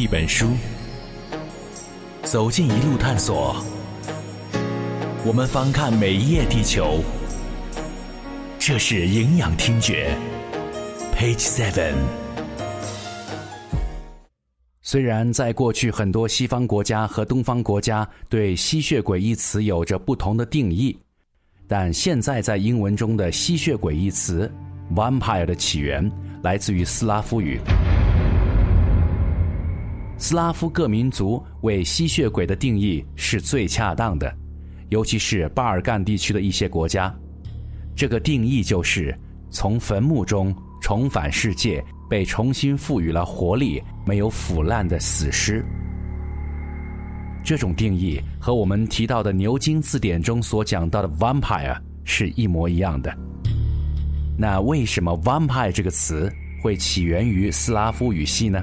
一本书，走进一路探索。我们翻看每一页地球，这是营养听觉。Page Seven。虽然在过去很多西方国家和东方国家对吸血鬼一词有着不同的定义，但现在在英文中的吸血鬼一词 “vampire” 的起源来自于斯拉夫语。斯拉夫各民族为吸血鬼的定义是最恰当的，尤其是巴尔干地区的一些国家。这个定义就是从坟墓中重返世界。被重新赋予了活力、没有腐烂的死尸。这种定义和我们提到的牛津字典中所讲到的 “vampire” 是一模一样的。那为什么 “vampire” 这个词会起源于斯拉夫语系呢？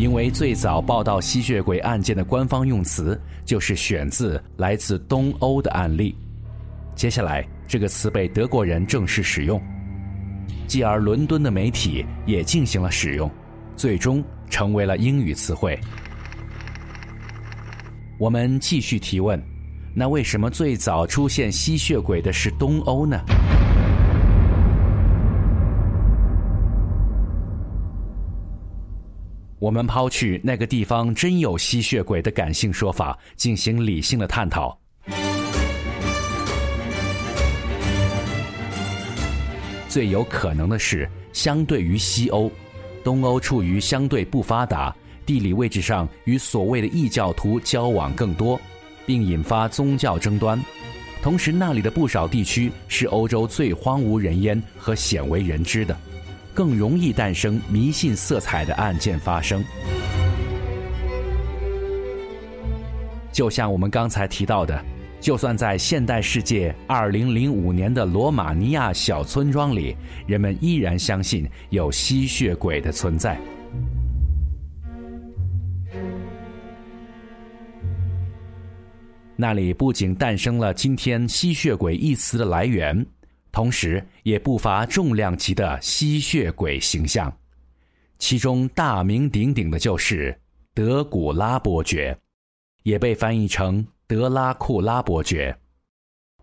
因为最早报道吸血鬼案件的官方用词就是选自来自东欧的案例。接下来。这个词被德国人正式使用，继而伦敦的媒体也进行了使用，最终成为了英语词汇。我们继续提问：那为什么最早出现吸血鬼的是东欧呢？我们抛去那个地方真有吸血鬼的感性说法，进行理性的探讨。最有可能的是，相对于西欧，东欧处于相对不发达，地理位置上与所谓的异教徒交往更多，并引发宗教争端。同时，那里的不少地区是欧洲最荒无人烟和鲜为人知的，更容易诞生迷信色彩的案件发生。就像我们刚才提到的。就算在现代世界，二零零五年的罗马尼亚小村庄里，人们依然相信有吸血鬼的存在。那里不仅诞生了今天“吸血鬼”一词的来源，同时也不乏重量级的吸血鬼形象，其中大名鼎鼎的就是德古拉伯爵，也被翻译成。德拉库拉伯爵，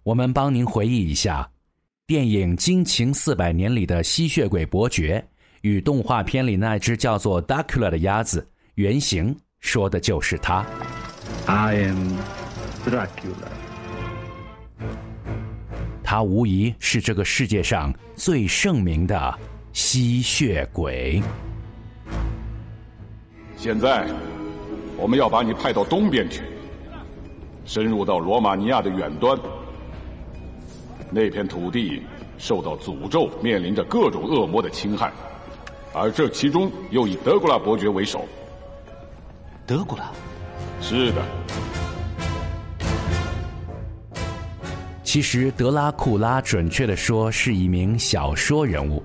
我们帮您回忆一下，电影《惊情四百年》里的吸血鬼伯爵与动画片里那只叫做 Dracula 的鸭子原型，说的就是他。I am Dracula。他无疑是这个世界上最盛名的吸血鬼。现在，我们要把你派到东边去。深入到罗马尼亚的远端，那片土地受到诅咒，面临着各种恶魔的侵害，而这其中又以德古拉伯爵为首。德古拉，是的。其实德拉库拉准确的说是一名小说人物，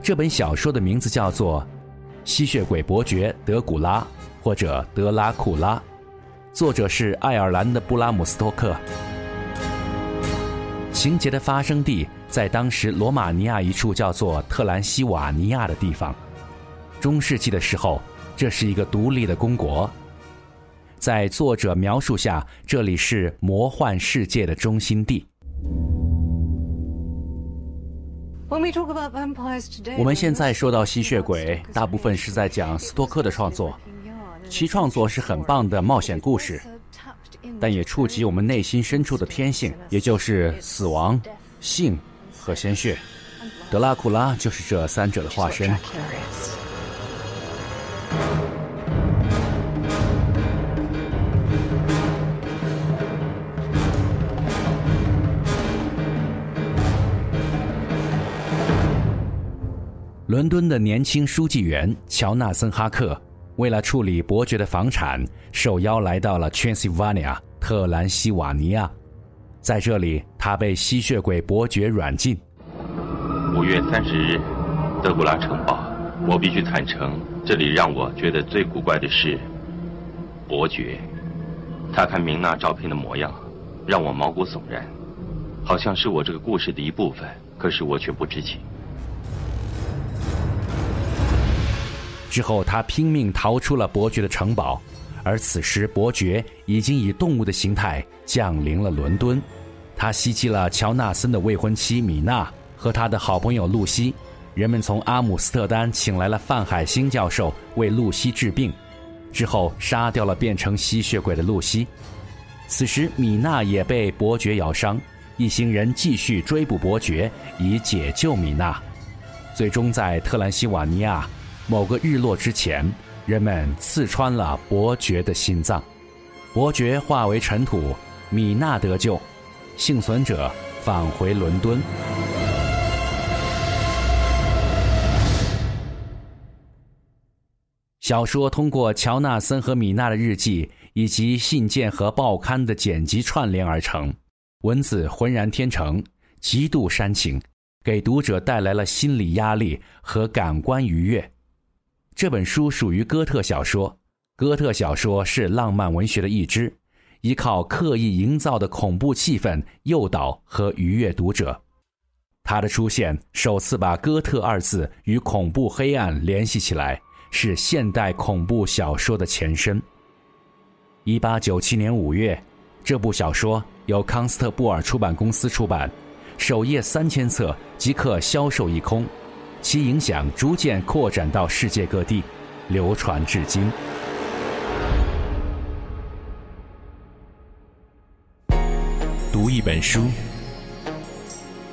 这本小说的名字叫做《吸血鬼伯爵德古拉》或者德拉库拉。作者是爱尔兰的布拉姆斯托克。情节的发生地在当时罗马尼亚一处叫做特兰西瓦尼亚的地方。中世纪的时候，这是一个独立的公国。在作者描述下，这里是魔幻世界的中心地。我们现在说到吸血鬼，大部分是在讲斯托克的创作。其创作是很棒的冒险故事，但也触及我们内心深处的天性，也就是死亡、性和鲜血。德拉库拉就是这三者的化身。伦敦的年轻书记员乔纳森·哈克。为了处理伯爵的房产，受邀来到了 Transylvania 特兰西瓦尼亚，在这里，他被吸血鬼伯爵软禁。五月三十日，德古拉城堡。我必须坦诚，这里让我觉得最古怪的是伯爵。他看明娜照片的模样，让我毛骨悚然，好像是我这个故事的一部分，可是我却不知情。之后，他拼命逃出了伯爵的城堡，而此时伯爵已经以动物的形态降临了伦敦。他袭击了乔纳森的未婚妻米娜和他的好朋友露西。人们从阿姆斯特丹请来了范海辛教授为露西治病，之后杀掉了变成吸血鬼的露西。此时米娜也被伯爵咬伤，一行人继续追捕伯爵以解救米娜。最终在特兰西瓦尼亚。某个日落之前，人们刺穿了伯爵的心脏，伯爵化为尘土，米娜得救，幸存者返回伦敦。小说通过乔纳森和米娜的日记以及信件和报刊的剪辑串联而成，文字浑然天成，极度煽情，给读者带来了心理压力和感官愉悦。这本书属于哥特小说，哥特小说是浪漫文学的一支，依靠刻意营造的恐怖气氛诱导和愉悦读者。它的出现首次把“哥特”二字与恐怖黑暗联系起来，是现代恐怖小说的前身。一八九七年五月，这部小说由康斯特布尔出版公司出版，首页三千册即刻销售一空。其影响逐渐扩展到世界各地，流传至今。读一本书，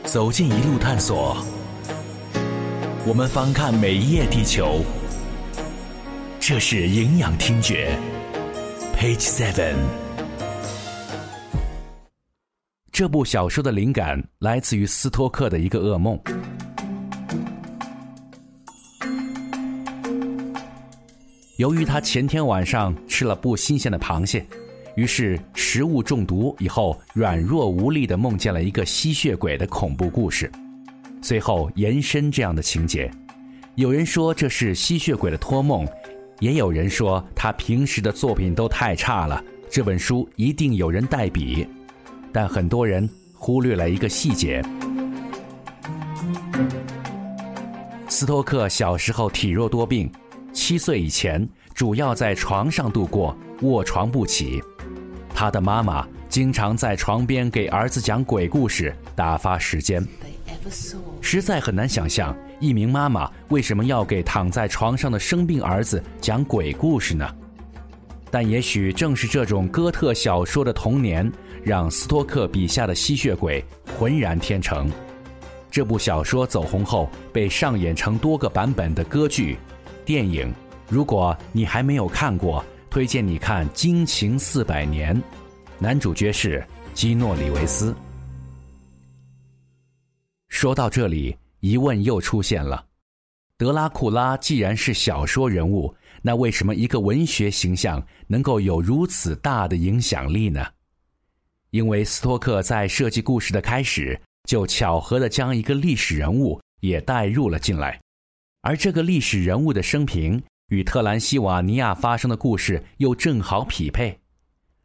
走进一路探索。我们翻看每一页地球，这是营养听觉。Page Seven。这部小说的灵感来自于斯托克的一个噩梦。由于他前天晚上吃了不新鲜的螃蟹，于是食物中毒以后软弱无力的梦见了一个吸血鬼的恐怖故事，随后延伸这样的情节。有人说这是吸血鬼的托梦，也有人说他平时的作品都太差了，这本书一定有人代笔。但很多人忽略了一个细节：斯托克小时候体弱多病。七岁以前，主要在床上度过，卧床不起。他的妈妈经常在床边给儿子讲鬼故事，打发时间。实在很难想象，一名妈妈为什么要给躺在床上的生病儿子讲鬼故事呢？但也许正是这种哥特小说的童年，让斯托克笔下的吸血鬼浑然天成。这部小说走红后，被上演成多个版本的歌剧。电影，如果你还没有看过，推荐你看《惊情四百年》，男主角是基诺里维斯。说到这里，疑问又出现了：德拉库拉既然是小说人物，那为什么一个文学形象能够有如此大的影响力呢？因为斯托克在设计故事的开始，就巧合的将一个历史人物也带入了进来。而这个历史人物的生平与特兰西瓦尼亚发生的故事又正好匹配，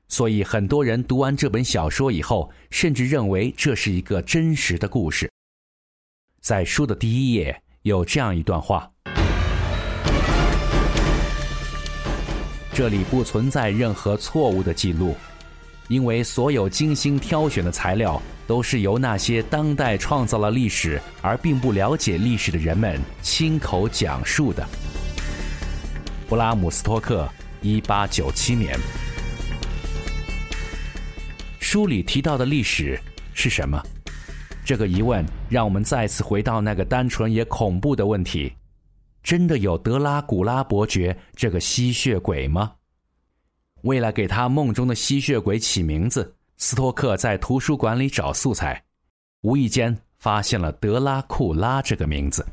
所以很多人读完这本小说以后，甚至认为这是一个真实的故事。在书的第一页有这样一段话：这里不存在任何错误的记录。因为所有精心挑选的材料都是由那些当代创造了历史而并不了解历史的人们亲口讲述的。布拉姆斯托克，一八九七年。书里提到的历史是什么？这个疑问让我们再次回到那个单纯也恐怖的问题：真的有德拉古拉伯爵这个吸血鬼吗？为了给他梦中的吸血鬼起名字，斯托克在图书馆里找素材，无意间发现了德拉库拉这个名字。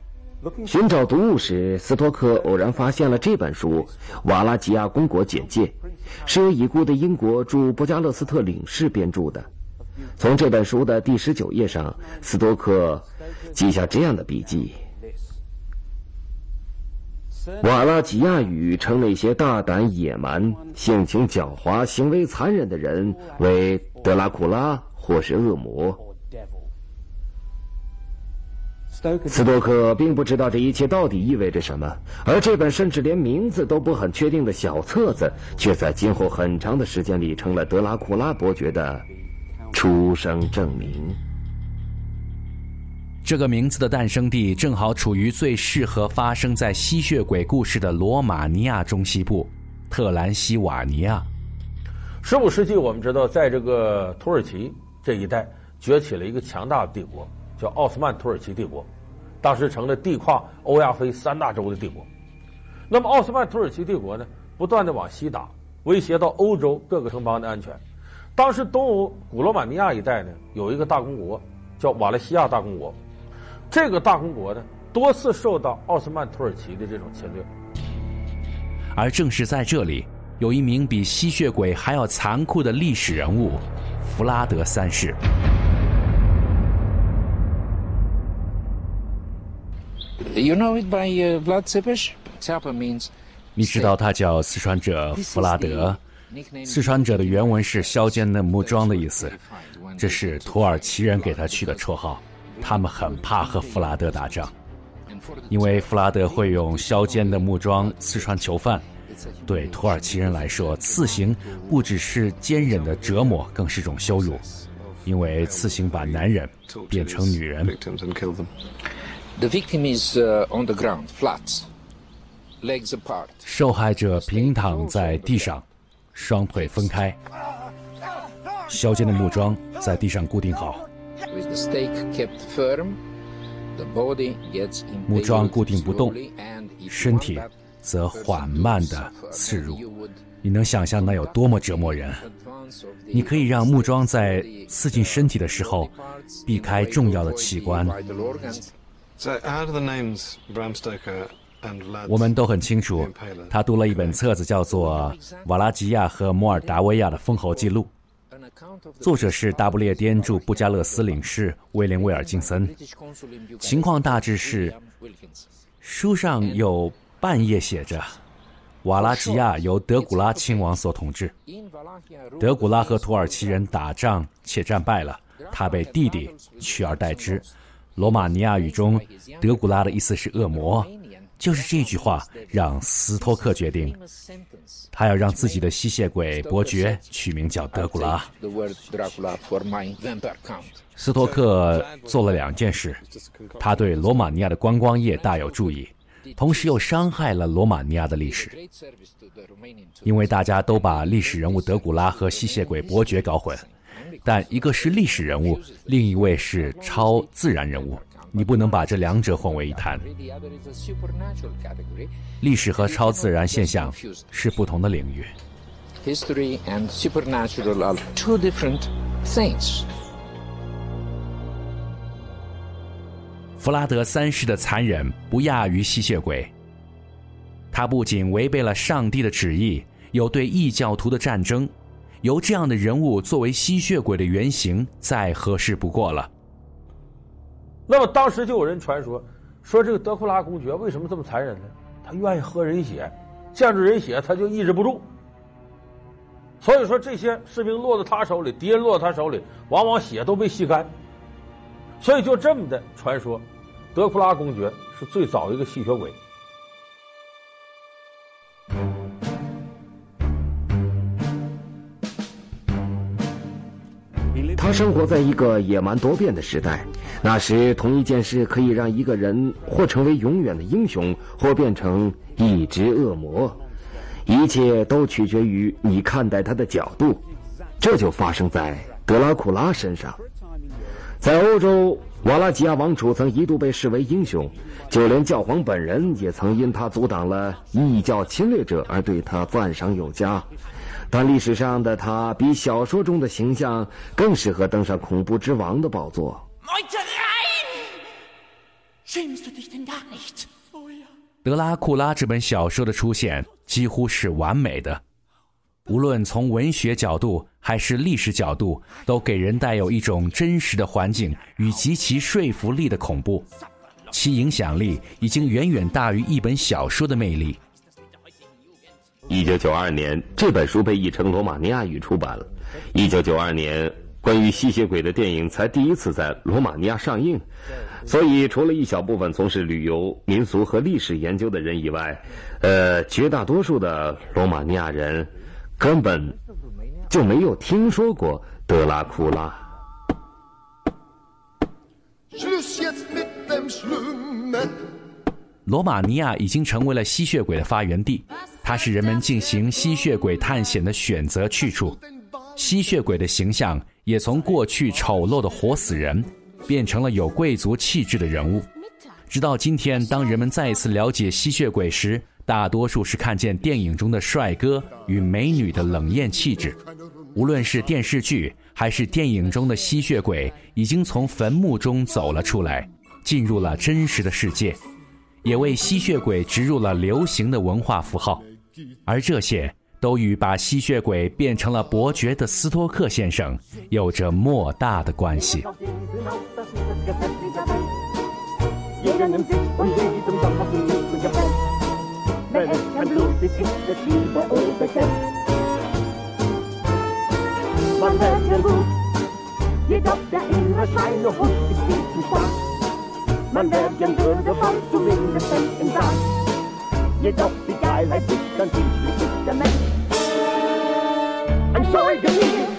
寻找读物时，斯托克偶然发现了这本书《瓦拉吉亚公国简介》，是由已故的英国驻布加勒斯特领事编著的。从这本书的第十九页上，斯托克记下这样的笔记。瓦拉吉亚语称那些大胆、野蛮、性情狡猾、行为残忍的人为德拉库拉或是恶魔。斯多克并不知道这一切到底意味着什么，而这本甚至连名字都不很确定的小册子，却在今后很长的时间里成了德拉库拉伯爵的出生证明。这个名字的诞生地正好处于最适合发生在吸血鬼故事的罗马尼亚中西部，特兰西瓦尼亚。十五世纪，我们知道，在这个土耳其这一带崛起了一个强大的帝国，叫奥斯曼土耳其帝国。当时成了地跨欧亚非三大洲的帝国。那么，奥斯曼土耳其帝国呢，不断的往西打，威胁到欧洲各个城邦的安全。当时东欧古罗马尼亚一带呢，有一个大公国叫瓦勒西亚大公国。这个大公国呢，多次受到奥斯曼土耳其的这种侵略。而正是在这里。有一名比吸血鬼还要残酷的历史人物——弗拉德三世。You know it by Vlad Tepes. Tepe means 你知道他叫四川者弗拉德。四川者的原文是削尖的木桩的意思，这是土耳其人给他取的绰号。他们很怕和弗拉德打仗，因为弗拉德会用削尖的木桩刺穿囚犯。对土耳其人来说，刺刑不只是坚忍的折磨，更是种羞辱，因为刺刑把男人变成女人。受害者平躺在地上，双腿分开，削尖的木桩在地上固定好。木桩固定不动，身体。则缓慢地刺入，你能想象那有多么折磨人？你可以让木桩在刺进身体的时候避开重要的器官。我们都很清楚，他读了一本册子，叫做《瓦拉吉亚和摩尔达维亚的封侯记录》，作者是大不列颠驻布加勒斯领事威廉·威尔金森。情况大致是，书上有。半页写着：“瓦拉吉亚由德古拉亲王所统治。德古拉和土耳其人打仗且战败了，他被弟弟取而代之。罗马尼亚语中‘德古拉’的意思是恶魔。就是这句话让斯托克决定，他要让自己的吸血鬼伯爵取名叫德古拉。斯托克做了两件事，他对罗马尼亚的观光业大有注意。”同时又伤害了罗马尼亚的历史，因为大家都把历史人物德古拉和吸血鬼伯爵搞混，但一个是历史人物，另一位是超自然人物，你不能把这两者混为一谈。历史和超自然现象是不同的领域。History and supernatural are two different things. 弗拉德三世的残忍不亚于吸血鬼。他不仅违背了上帝的旨意，有对异教徒的战争，由这样的人物作为吸血鬼的原型，再合适不过了。那么当时就有人传说，说这个德库拉公爵为什么这么残忍呢？他愿意喝人血，见着人血他就抑制不住。所以说这些士兵落到他手里，敌人落到他手里，往往血都被吸干。所以就这么的传说。德库拉公爵是最早一个吸血鬼。他生活在一个野蛮多变的时代，那时同一件事可以让一个人或成为永远的英雄，或变成一只恶魔，一切都取决于你看待他的角度。这就发生在德拉库拉身上，在欧洲。瓦拉吉亚王储曾一度被视为英雄，就连教皇本人也曾因他阻挡了异教侵略者而对他赞赏有加。但历史上的他比小说中的形象更适合登上恐怖之王的宝座。德拉库拉这本小说的出现几乎是完美的。无论从文学角度还是历史角度，都给人带有一种真实的环境与极其说服力的恐怖，其影响力已经远远大于一本小说的魅力。一九九二年，这本书被译成罗马尼亚语出版了。一九九二年，关于吸血鬼的电影才第一次在罗马尼亚上映，所以除了一小部分从事旅游、民俗和历史研究的人以外，呃，绝大多数的罗马尼亚人根本就没有听说过德拉库拉。罗马尼亚已经成为了吸血鬼的发源地，它是人们进行吸血鬼探险的选择去处。吸血鬼的形象也从过去丑陋的活死人，变成了有贵族气质的人物。直到今天，当人们再一次了解吸血鬼时，大多数是看见电影中的帅哥与美女的冷艳气质。无论是电视剧还是电影中的吸血鬼，已经从坟墓中走了出来，进入了真实的世界，也为吸血鬼植入了流行的文化符号。而这些。都与把吸血鬼变成了伯爵的斯托克先生有着莫大的关系。I'm sorry, ist